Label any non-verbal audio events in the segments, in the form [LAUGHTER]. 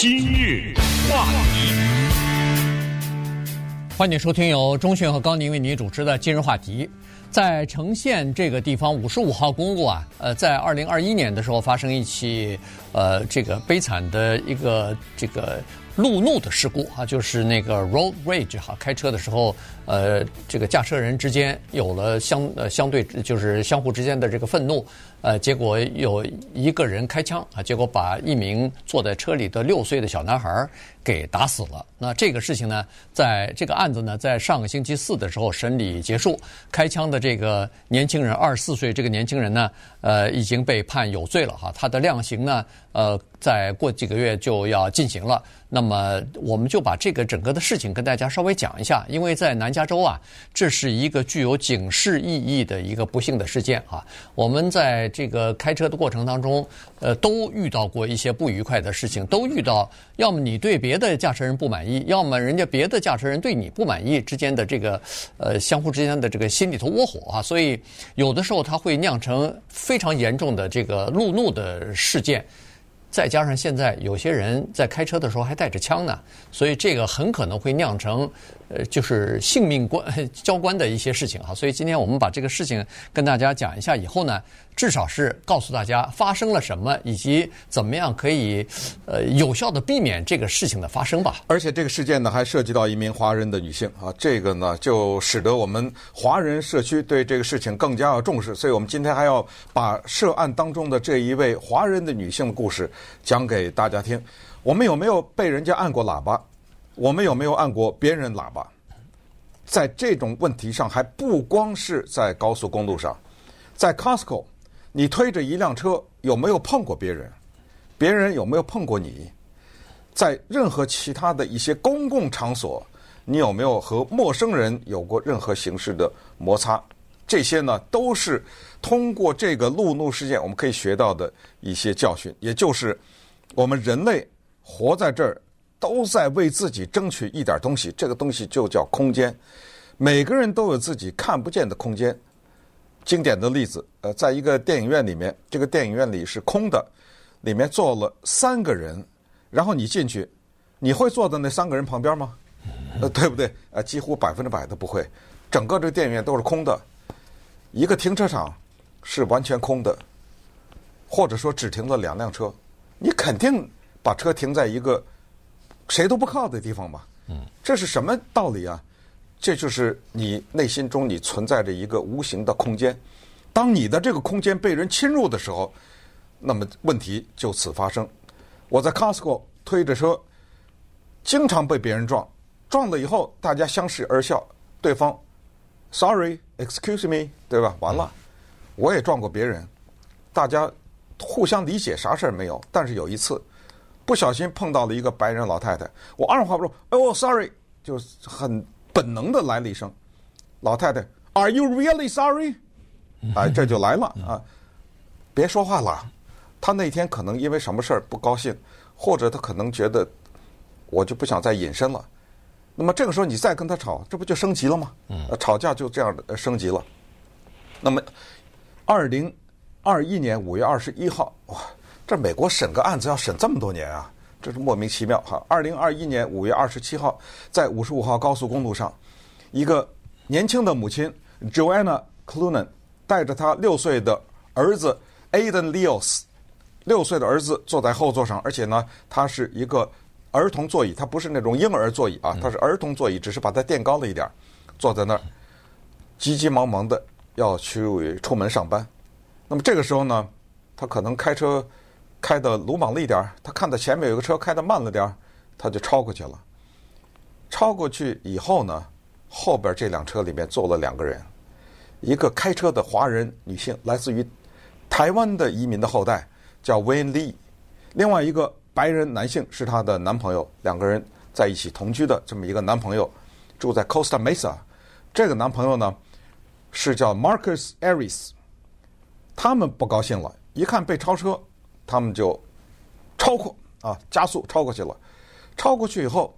今日话题，欢迎收听由中讯和高宁为您主持的今日话题。在成县这个地方，五十五号公路啊，呃，在二零二一年的时候发生一起呃这个悲惨的一个这个路怒的事故啊，就是那个 road rage 哈，开车的时候。呃，这个驾车人之间有了相呃相对就是相互之间的这个愤怒，呃，结果有一个人开枪啊，结果把一名坐在车里的六岁的小男孩给打死了。那这个事情呢，在这个案子呢，在上个星期四的时候审理结束，开枪的这个年轻人二十四岁，这个年轻人呢，呃，已经被判有罪了哈，他的量刑呢，呃，再过几个月就要进行了。那么我们就把这个整个的事情跟大家稍微讲一下，因为在南加州啊，这是一个具有警示意义的一个不幸的事件啊。我们在这个开车的过程当中，呃，都遇到过一些不愉快的事情，都遇到要么你对别的驾驶人不满意，要么人家别的驾驶人对你不满意之间的这个呃相互之间的这个心里头窝火啊。所以有的时候它会酿成非常严重的这个路怒的事件。再加上现在有些人在开车的时候还带着枪呢，所以这个很可能会酿成，呃，就是性命关 [LAUGHS] 交关的一些事情哈。所以今天我们把这个事情跟大家讲一下以后呢，至少是告诉大家发生了什么，以及怎么样可以呃有效的避免这个事情的发生吧。而且这个事件呢，还涉及到一名华人的女性啊，这个呢就使得我们华人社区对这个事情更加要重视。所以我们今天还要把涉案当中的这一位华人的女性的故事讲给大家听。我们有没有被人家按过喇叭？我们有没有按过别人喇叭？在这种问题上，还不光是在高速公路上，在 Costco，你推着一辆车，有没有碰过别人？别人有没有碰过你？在任何其他的一些公共场所，你有没有和陌生人有过任何形式的摩擦？这些呢，都是通过这个路怒事件，我们可以学到的一些教训，也就是我们人类活在这儿。都在为自己争取一点东西，这个东西就叫空间。每个人都有自己看不见的空间。经典的例子，呃，在一个电影院里面，这个电影院里是空的，里面坐了三个人，然后你进去，你会坐在那三个人旁边吗？[LAUGHS] 呃，对不对？呃，几乎百分之百都不会。整个这个电影院都是空的，一个停车场是完全空的，或者说只停了两辆车，你肯定把车停在一个。谁都不靠的地方吧，嗯，这是什么道理啊？这就是你内心中你存在着一个无形的空间，当你的这个空间被人侵入的时候，那么问题就此发生。我在 Costco 推着车，经常被别人撞，撞了以后大家相视而笑，对方 Sorry，Excuse me，对吧？完了，我也撞过别人，大家互相理解，啥事儿没有。但是有一次。不小心碰到了一个白人老太太，我二话不说，哦，sorry，就很本能的来了一声。老太太，Are you really sorry？哎，这就来了啊！别说话了，他那天可能因为什么事儿不高兴，或者他可能觉得我就不想再隐身了。那么这个时候你再跟他吵，这不就升级了吗？吵架就这样的升级了。那么，二零二一年五月二十一号，哇！这美国审个案子要审这么多年啊，这是莫名其妙哈。二零二一年五月二十七号，在五十五号高速公路上，一个年轻的母亲 Joanna Clunan 带着她六岁的儿子 Aiden Leos，六岁的儿子坐在后座上，而且呢，他是一个儿童座椅，他不是那种婴儿座椅啊，他是儿童座椅，只是把它垫高了一点，坐在那儿，急急忙忙的要去出门上班。那么这个时候呢，他可能开车。开的鲁莽了一点儿，他看到前面有个车开的慢了点儿，他就超过去了。超过去以后呢，后边这辆车里面坐了两个人，一个开车的华人女性，来自于台湾的移民的后代，叫 Wayne Lee；另外一个白人男性是她的男朋友，两个人在一起同居的这么一个男朋友，住在 Costa Mesa。这个男朋友呢是叫 Marcus Aries，他们不高兴了，一看被超车。他们就超过啊，加速超过去了。超过去以后，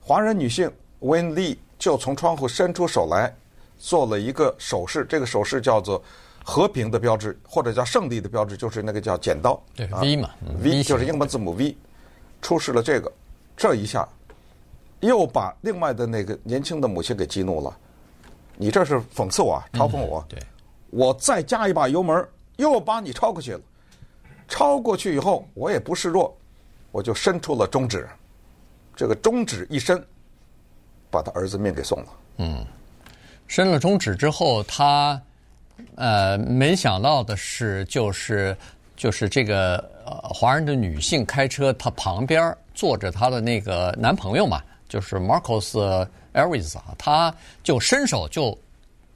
华人女性温丽就从窗户伸出手来，做了一个手势。这个手势叫做和平的标志，或者叫胜利的标志，就是那个叫剪刀。对，V 嘛，啊，V 就是英文字母 V。出示了这个，这一下又把另外的那个年轻的母亲给激怒了。你这是讽刺我，嘲讽我。对，我再加一把油门，又把你超过去了。超过去以后，我也不示弱，我就伸出了中指。这个中指一伸，把他儿子命给送了。嗯，伸了中指之后，他呃没想到的是，就是就是这个呃华人的女性开车，她旁边坐着她的那个男朋友嘛，就是 Marcos Arias 啊，他就伸手就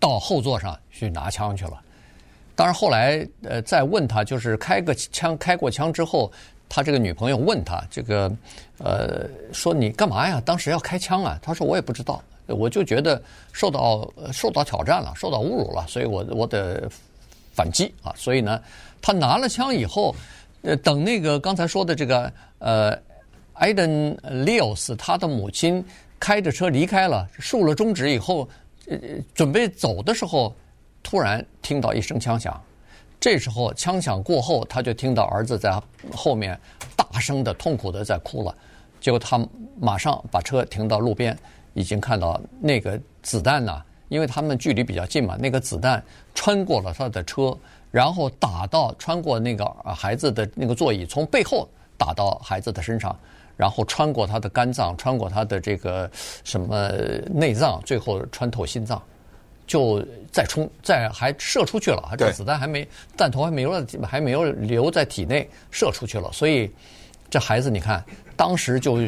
到后座上去拿枪去了。当然后来呃再问他，就是开个枪开过枪之后。他这个女朋友问他这个，呃，说你干嘛呀？当时要开枪啊？他说我也不知道，我就觉得受到受到挑战了，受到侮辱了，所以我我得反击啊。所以呢，他拿了枪以后，呃，等那个刚才说的这个呃，Aiden Leos 他的母亲开着车离开了，竖了中指以后，呃，准备走的时候，突然听到一声枪响。这时候枪响过后，他就听到儿子在后面大声的、痛苦的在哭了。结果他马上把车停到路边，已经看到那个子弹呢，因为他们距离比较近嘛，那个子弹穿过了他的车，然后打到穿过那个孩子的那个座椅，从背后打到孩子的身上，然后穿过他的肝脏，穿过他的这个什么内脏，最后穿透心脏。就再冲，再还射出去了，这子弹还没，弹头还没有，还没有留在体内，射出去了。所以这孩子，你看，当时就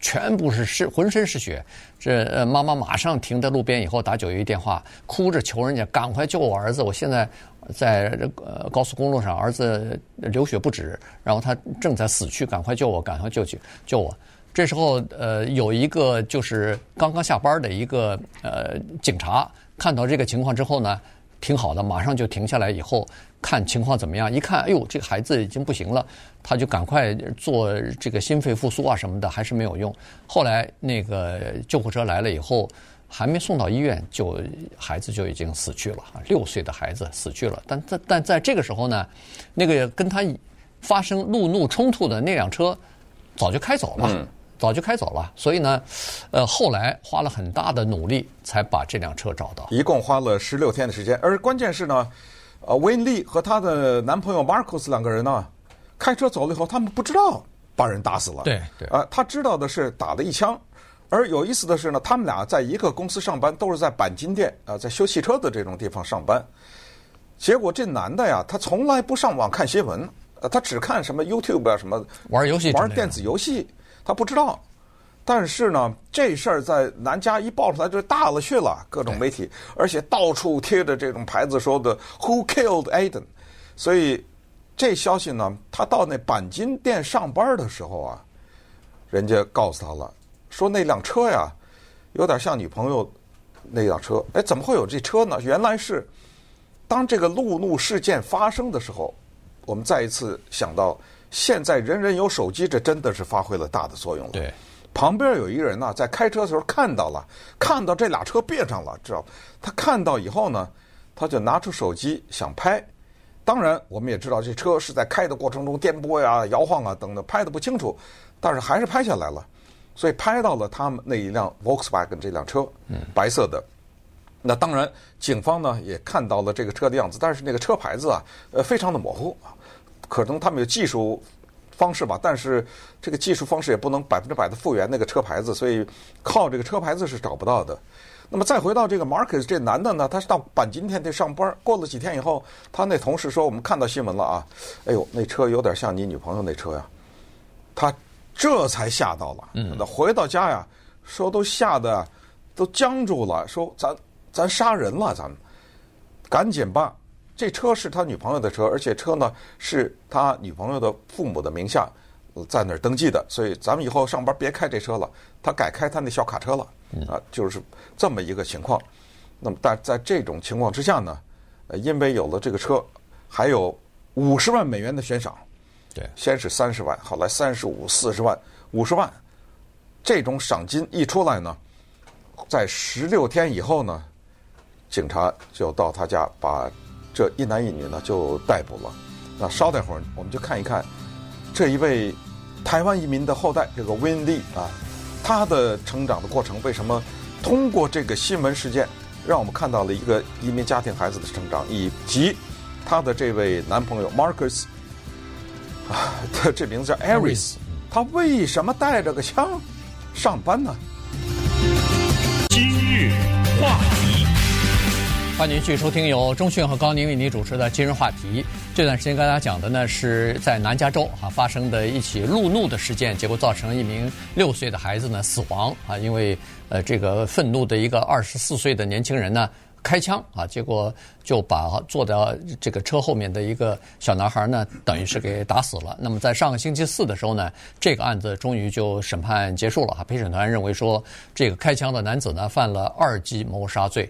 全部是是浑身是血。这呃，妈妈马上停在路边以后打九一一电话，哭着求人家赶快救我儿子。我现在在呃高速公路上，儿子流血不止，然后他正在死去，赶快救我，赶快救去救我。这时候呃，有一个就是刚刚下班的一个呃警察。看到这个情况之后呢，挺好的，马上就停下来，以后看情况怎么样。一看，哎呦，这个孩子已经不行了，他就赶快做这个心肺复苏啊什么的，还是没有用。后来那个救护车来了以后，还没送到医院，就孩子就已经死去了，六岁的孩子死去了。但但但在这个时候呢，那个跟他发生路怒冲突的那辆车早就开走了。早就开走了，所以呢，呃，后来花了很大的努力才把这辆车找到。一共花了十六天的时间，而关键是呢，呃，温丽和她的男朋友 Marcos 两个人呢，开车走了以后，他们不知道把人打死了。对对。啊、呃，他知道的是打了一枪，而有意思的是呢，他们俩在一个公司上班，都是在钣金店啊、呃，在修汽车的这种地方上班。结果这男的呀，他从来不上网看新闻，呃，他只看什么 YouTube 啊，什么玩游戏、玩电子游戏。他不知道，但是呢，这事儿在南加一爆出来就大了去了，各种媒体，而且到处贴着这种牌子说的 “Who killed Aiden”，所以这消息呢，他到那钣金店上班的时候啊，人家告诉他了，说那辆车呀，有点像女朋友那辆车。哎，怎么会有这车呢？原来是当这个路怒事件发生的时候，我们再一次想到。现在人人有手机，这真的是发挥了大的作用了。对，旁边有一个人呢，在开车的时候看到了，看到这俩车别上了，知道？他看到以后呢，他就拿出手机想拍。当然，我们也知道这车是在开的过程中颠簸呀、摇晃啊等等，拍的不清楚，但是还是拍下来了。所以拍到了他们那一辆 Volkswagen 这辆车，嗯，白色的。那当然，警方呢也看到了这个车的样子，但是那个车牌子啊，呃，非常的模糊。可能他们有技术方式吧，但是这个技术方式也不能百分之百的复原那个车牌子，所以靠这个车牌子是找不到的。那么再回到这个 Marcus 这男的呢，他是到钣金店去上班，过了几天以后，他那同事说：“我们看到新闻了啊，哎呦，那车有点像你女朋友那车呀。”他这才吓到了。嗯。那回到家呀，说都吓得都僵住了，说咱咱杀人了，咱们赶紧吧。这车是他女朋友的车，而且车呢是他女朋友的父母的名下，在那儿登记的，所以咱们以后上班别开这车了，他改开他那小卡车了，啊，就是这么一个情况。那么，但在这种情况之下呢，呃，因为有了这个车，还有五十万美元的悬赏，对，先是三十万，后来三十五、四十万、五十万，这种赏金一出来呢，在十六天以后呢，警察就到他家把。这一男一女呢就逮捕了。那稍待会儿，我们就看一看这一位台湾移民的后代，这个 Win Lee 啊，他的成长的过程为什么通过这个新闻事件，让我们看到了一个移民家庭孩子的成长，以及他的这位男朋友 Marcus 啊，他这名字叫 Aris，他为什么带着个枪上班呢？今日话题，欢迎继续收听由钟讯和高宁为您主持的《今日话题》。这段时间跟大家讲的呢，是在南加州啊发生的一起路怒的事件，结果造成一名六岁的孩子呢死亡啊，因为呃这个愤怒的一个二十四岁的年轻人呢开枪啊，结果就把坐在这个车后面的一个小男孩呢，等于是给打死了。那么在上个星期四的时候呢，这个案子终于就审判结束了哈，陪审团认为说这个开枪的男子呢犯了二级谋杀罪，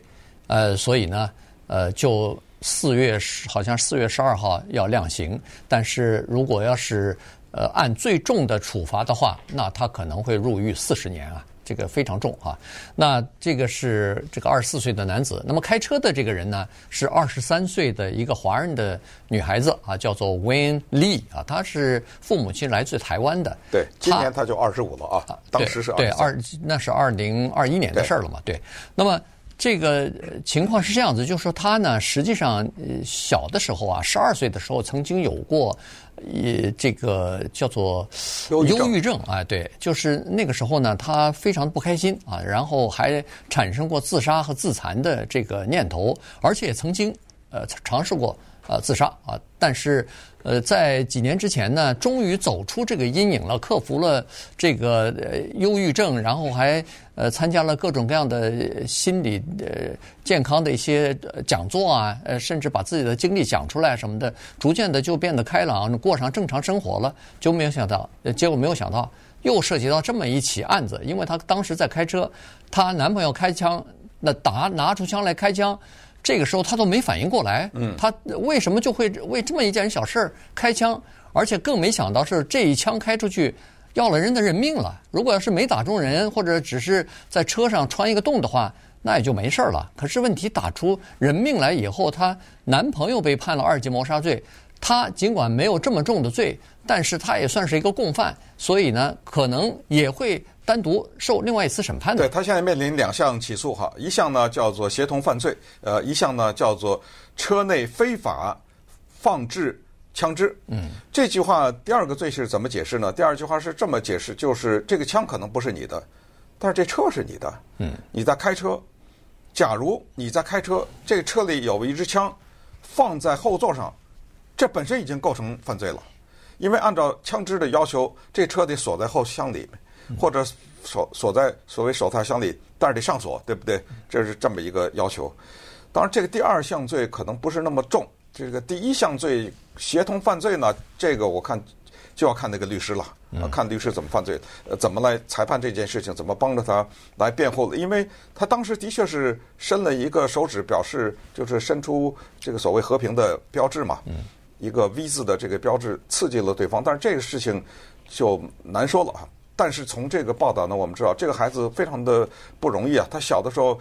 呃，所以呢，呃就。四月十，好像四月十二号要量刑，但是如果要是呃按最重的处罚的话，那他可能会入狱四十年啊，这个非常重啊。那这个是这个二十四岁的男子，那么开车的这个人呢是二十三岁的一个华人的女孩子啊，叫做 Win Lee 啊，她是父母亲来自台湾的。对，今年她就二十五了啊，当时是对二，那是二零二一年的事儿了嘛？对，对，那么。这个情况是这样子，就是说他呢，实际上小的时候啊，十二岁的时候曾经有过，呃，这个叫做忧郁症。啊，对，就是那个时候呢，他非常不开心啊，然后还产生过自杀和自残的这个念头，而且曾经呃尝试过呃自杀啊，但是。呃，在几年之前呢，终于走出这个阴影了，克服了这个呃忧郁症，然后还呃参加了各种各样的心理呃健康的一些讲座啊，呃，甚至把自己的经历讲出来什么的，逐渐的就变得开朗，过上正常生活了。就没有想到，结果没有想到又涉及到这么一起案子，因为她当时在开车，她男朋友开枪，那打拿出枪来开枪。这个时候他都没反应过来，他为什么就会为这么一件小事开枪？而且更没想到是这一枪开出去，要了人的人命了。如果要是没打中人，或者只是在车上穿一个洞的话，那也就没事了。可是问题打出人命来以后，她男朋友被判了二级谋杀罪。她尽管没有这么重的罪，但是她也算是一个共犯，所以呢，可能也会。单独受另外一次审判的，对，他现在面临两项起诉哈，一项呢叫做协同犯罪，呃，一项呢叫做车内非法放置枪支。嗯，这句话第二个罪是怎么解释呢？第二句话是这么解释，就是这个枪可能不是你的，但是这车是你的。嗯，你在开车，假如你在开车，这个车里有一支枪放在后座上，这本身已经构成犯罪了，因为按照枪支的要求，这车得锁在后箱里面。或者锁锁在所谓手套箱里，但是得上锁，对不对？这是这么一个要求。当然，这个第二项罪可能不是那么重。这个第一项罪协同犯罪呢，这个我看就要看那个律师了，看律师怎么犯罪，呃，怎么来裁判这件事情，怎么帮着他来辩护。因为他当时的确是伸了一个手指，表示就是伸出这个所谓和平的标志嘛，一个 V 字的这个标志刺激了对方。但是这个事情就难说了啊。但是从这个报道呢，我们知道这个孩子非常的不容易啊。他小的时候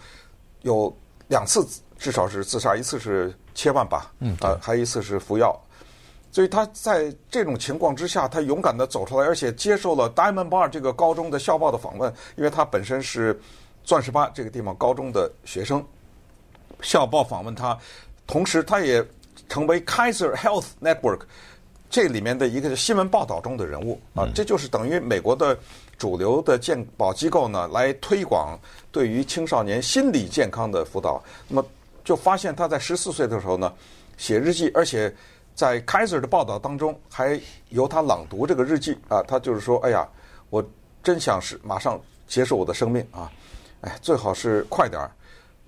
有两次至少是自杀，一次是切腕吧，嗯，啊，还有一次是服药。所以他在这种情况之下，他勇敢的走出来，而且接受了 Diamond Bar 这个高中的校报的访问，因为他本身是钻石吧这个地方高中的学生。校报访问他，同时他也成为 Kaiser Health Network。这里面的一个新闻报道中的人物啊，这就是等于美国的主流的健保机构呢，来推广对于青少年心理健康的辅导。那么就发现他在十四岁的时候呢，写日记，而且在 Kaiser 的报道当中还由他朗读这个日记啊，他就是说：“哎呀，我真想是马上结束我的生命啊，哎，最好是快点儿，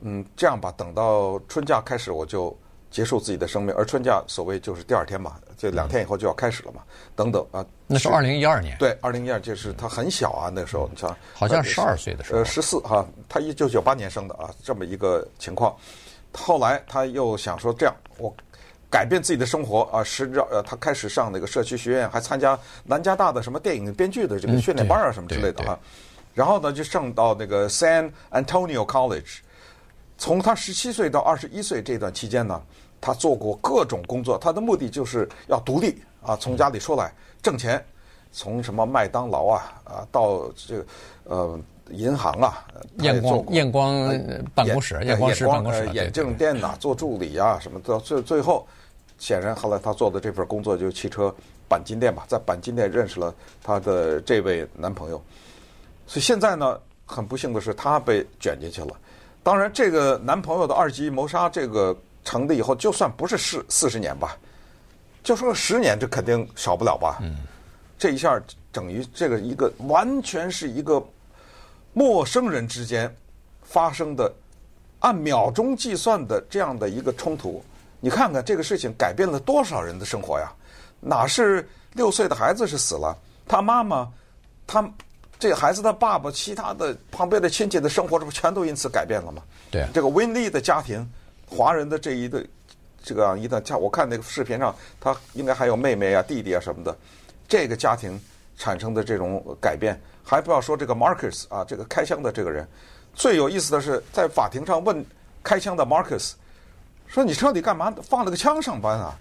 嗯，这样吧，等到春假开始我就。”结束自己的生命，而春假所谓就是第二天嘛，这两天以后就要开始了嘛，等等啊。那是二零一二年。对，二零一二就是他很小啊，那时候你想，好像十二岁的时候，呃，十四哈，他一九九八年生的啊，这么一个情况。后来他又想说这样，我改变自己的生活啊，是让呃，他开始上那个社区学院，还参加南加大的什么电影编剧的这个训练班啊，什么之类的啊。然后呢，就上到那个 San Antonio College。从他十七岁到二十一岁这段期间呢，他做过各种工作，他的目的就是要独立啊，从家里出来挣钱，从什么麦当劳啊啊到这个呃银行啊，验光验光办公室、验光师办公室、眼镜店呐，做助理啊什么的，最最后，显然后来他做的这份工作就是汽车钣金店吧，在钣金店认识了他的这位男朋友，所以现在呢，很不幸的是他被卷进去了。当然，这个男朋友的二级谋杀这个成立以后，就算不是四四十年吧，就说十年，这肯定少不了吧。嗯，这一下等于这个一个完全是一个。陌生人之间发生的按秒钟计算的这样的一个冲突，你看看这个事情改变了多少人的生活呀？哪是六岁的孩子是死了，他妈妈，他这个孩子的爸爸，其他的旁边的亲戚的生活，这不全都因此改变了吗？对，这个温丽的家庭，华人的这一对这个一段，像我看那个视频上，他应该还有妹妹啊、弟弟啊什么的，这个家庭产生的这种改变。还不要说这个 Marcus 啊，这个开枪的这个人，最有意思的是在法庭上问开枪的 Marcus 说：“你到底干嘛放了个枪上班啊？”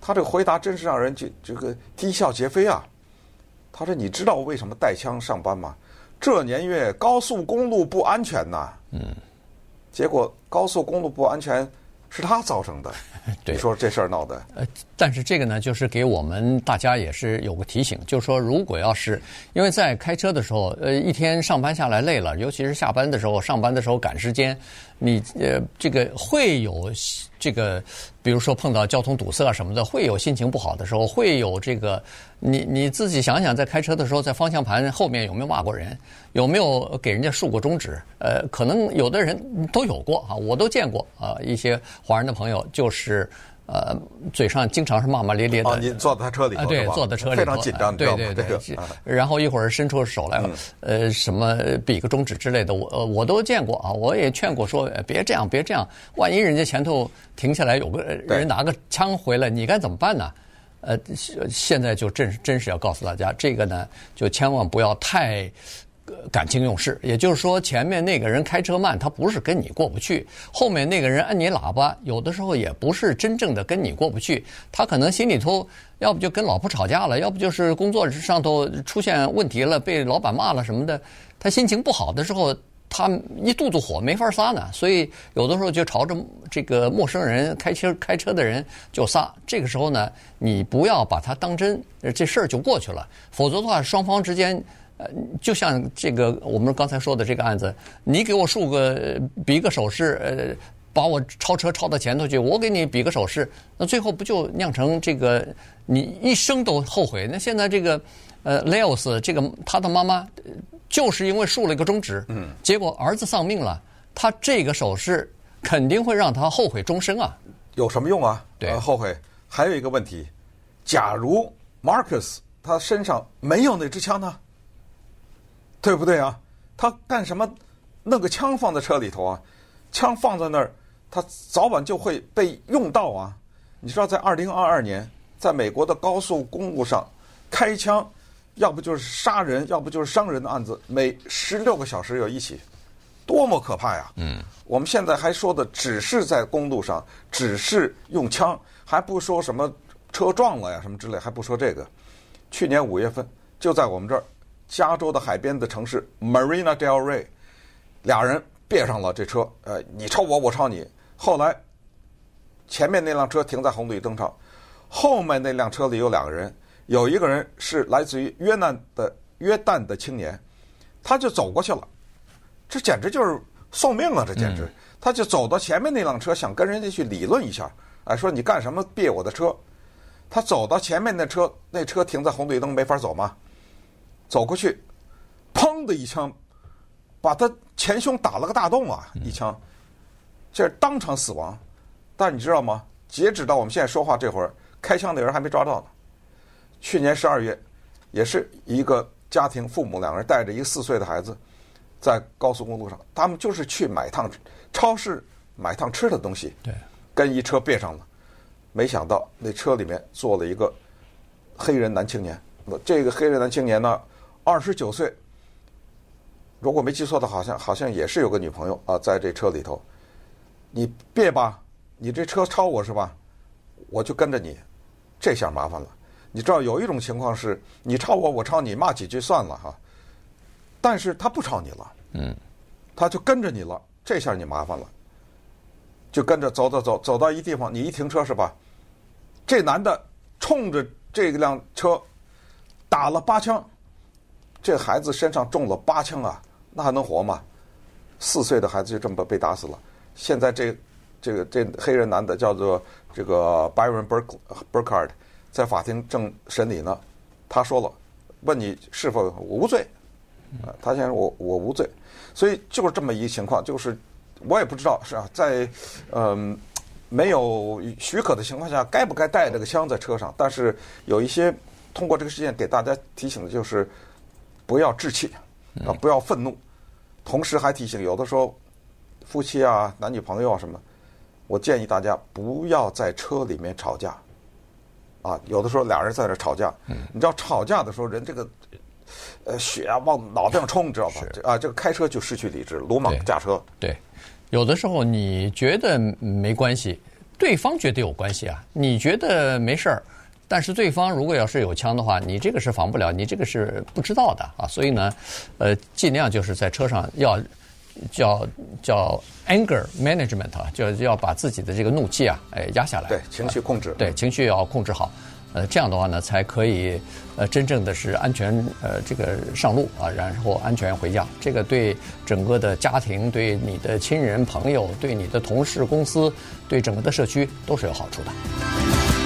他这个回答真是让人就这个啼笑皆非啊。他说：“你知道我为什么带枪上班吗？这年月高速公路不安全呐。”嗯。结果高速公路不安全。是他造成的，[LAUGHS] 对，你说这事儿闹的。呃，但是这个呢，就是给我们大家也是有个提醒，就是说，如果要是因为在开车的时候，呃，一天上班下来累了，尤其是下班的时候，上班的时候赶时间，你呃，这个会有这个，比如说碰到交通堵塞啊什么的，会有心情不好的时候，会有这个，你你自己想想，在开车的时候，在方向盘后面有没有骂过人，有没有给人家竖过中指？呃，可能有的人都有过啊，我都见过啊，一些华人的朋友就是。呃，嘴上经常是骂骂咧咧的。哦，你坐在他车里头，对，坐在车里头，非常紧张，对对对。然后一会儿伸出手来了，呃，什么比个中指之类的，我我都见过啊。我也劝过说，别这样，别这样。万一人家前头停下来有个人拿个枪回来，你该怎么办呢？呃，现在就真真是要告诉大家，这个呢，就千万不要太。感情用事，也就是说，前面那个人开车慢，他不是跟你过不去；后面那个人按你喇叭，有的时候也不是真正的跟你过不去，他可能心里头要不就跟老婆吵架了，要不就是工作上头出现问题了，被老板骂了什么的，他心情不好的时候，他一肚子火没法撒呢，所以有的时候就朝着这个陌生人开车开车的人就撒。这个时候呢，你不要把他当真，这事儿就过去了，否则的话，双方之间。呃，就像这个我们刚才说的这个案子，你给我竖个比个手势，呃，把我超车超到前头去，我给你比个手势，那最后不就酿成这个你一生都后悔？那现在这个呃，Leos 这个他的妈妈就是因为竖了一个中指，嗯，结果儿子丧命了，他这个手势肯定会让他后悔终生啊。有什么用啊？对，呃，后悔。还有一个问题，假如 Marcus 他身上没有那支枪呢？对不对啊？他干什么？弄个枪放在车里头啊？枪放在那儿，他早晚就会被用到啊！你知道，在二零二二年，在美国的高速公路上开枪，要不就是杀人，要不就是伤人的案子，每十六个小时有一起，多么可怕呀！嗯，我们现在还说的只是在公路上，只是用枪，还不说什么车撞了呀什么之类，还不说这个。去年五月份，就在我们这儿。加州的海边的城市 Marina Del Rey，俩人别上了这车，呃，你超我，我超你。后来前面那辆车停在红绿灯上，后面那辆车里有两个人，有一个人是来自于约旦的约旦的青年，他就走过去了，这简直就是送命啊！这简直，他就走到前面那辆车，想跟人家去理论一下，哎，说你干什么别我的车？他走到前面那车，那车停在红绿灯没法走吗？走过去，砰的一枪，把他前胸打了个大洞啊！一枪，这是当场死亡。但是你知道吗？截止到我们现在说话这会儿，开枪的人还没抓到呢。去年十二月，也是一个家庭，父母两个人带着一个四岁的孩子，在高速公路上，他们就是去买趟超市买趟吃的东西，对，跟一车别上了，没想到那车里面坐了一个黑人男青年。那这个黑人男青年呢？二十九岁，如果没记错的，好像好像也是有个女朋友啊，在这车里头。你别吧，你这车超我是吧？我就跟着你，这下麻烦了。你知道有一种情况是你超我，我超你，骂几句算了哈。但是他不超你了，嗯，他就跟着你了，这下你麻烦了，就跟着走走走，走到一地方，你一停车是吧？这男的冲着这辆车打了八枪，这孩子身上中了八枪啊，那还能活吗？四岁的孩子就这么被打死了。现在这这个这黑人男的叫做这个 Byron Burkhardt，在法庭正审理呢。他说了，问你是否无罪？啊，他先说我我无罪。所以就是这么一个情况，就是我也不知道是啊，在嗯。没有许可的情况下，该不该带这个枪在车上？但是有一些通过这个事件给大家提醒的就是，不要置气啊，不要愤怒。同时还提醒，有的时候夫妻啊、男女朋友啊什么，我建议大家不要在车里面吵架啊。有的时候俩人在这吵架，你知道吵架的时候人这个呃血啊往脑袋上冲，你知道吧？啊，这个开车就失去理智，鲁莽驾车。对。有的时候你觉得没关系，对方觉得有关系啊。你觉得没事儿，但是对方如果要是有枪的话，你这个是防不了，你这个是不知道的啊。所以呢，呃，尽量就是在车上要叫叫 anger management 啊，就要把自己的这个怒气啊，哎压下来。对，情绪控制。对，情绪要控制好。呃，这样的话呢，才可以呃真正的是安全呃这个上路啊，然后安全回家。这个对整个的家庭、对你的亲人朋友、对你的同事、公司、对整个的社区都是有好处的。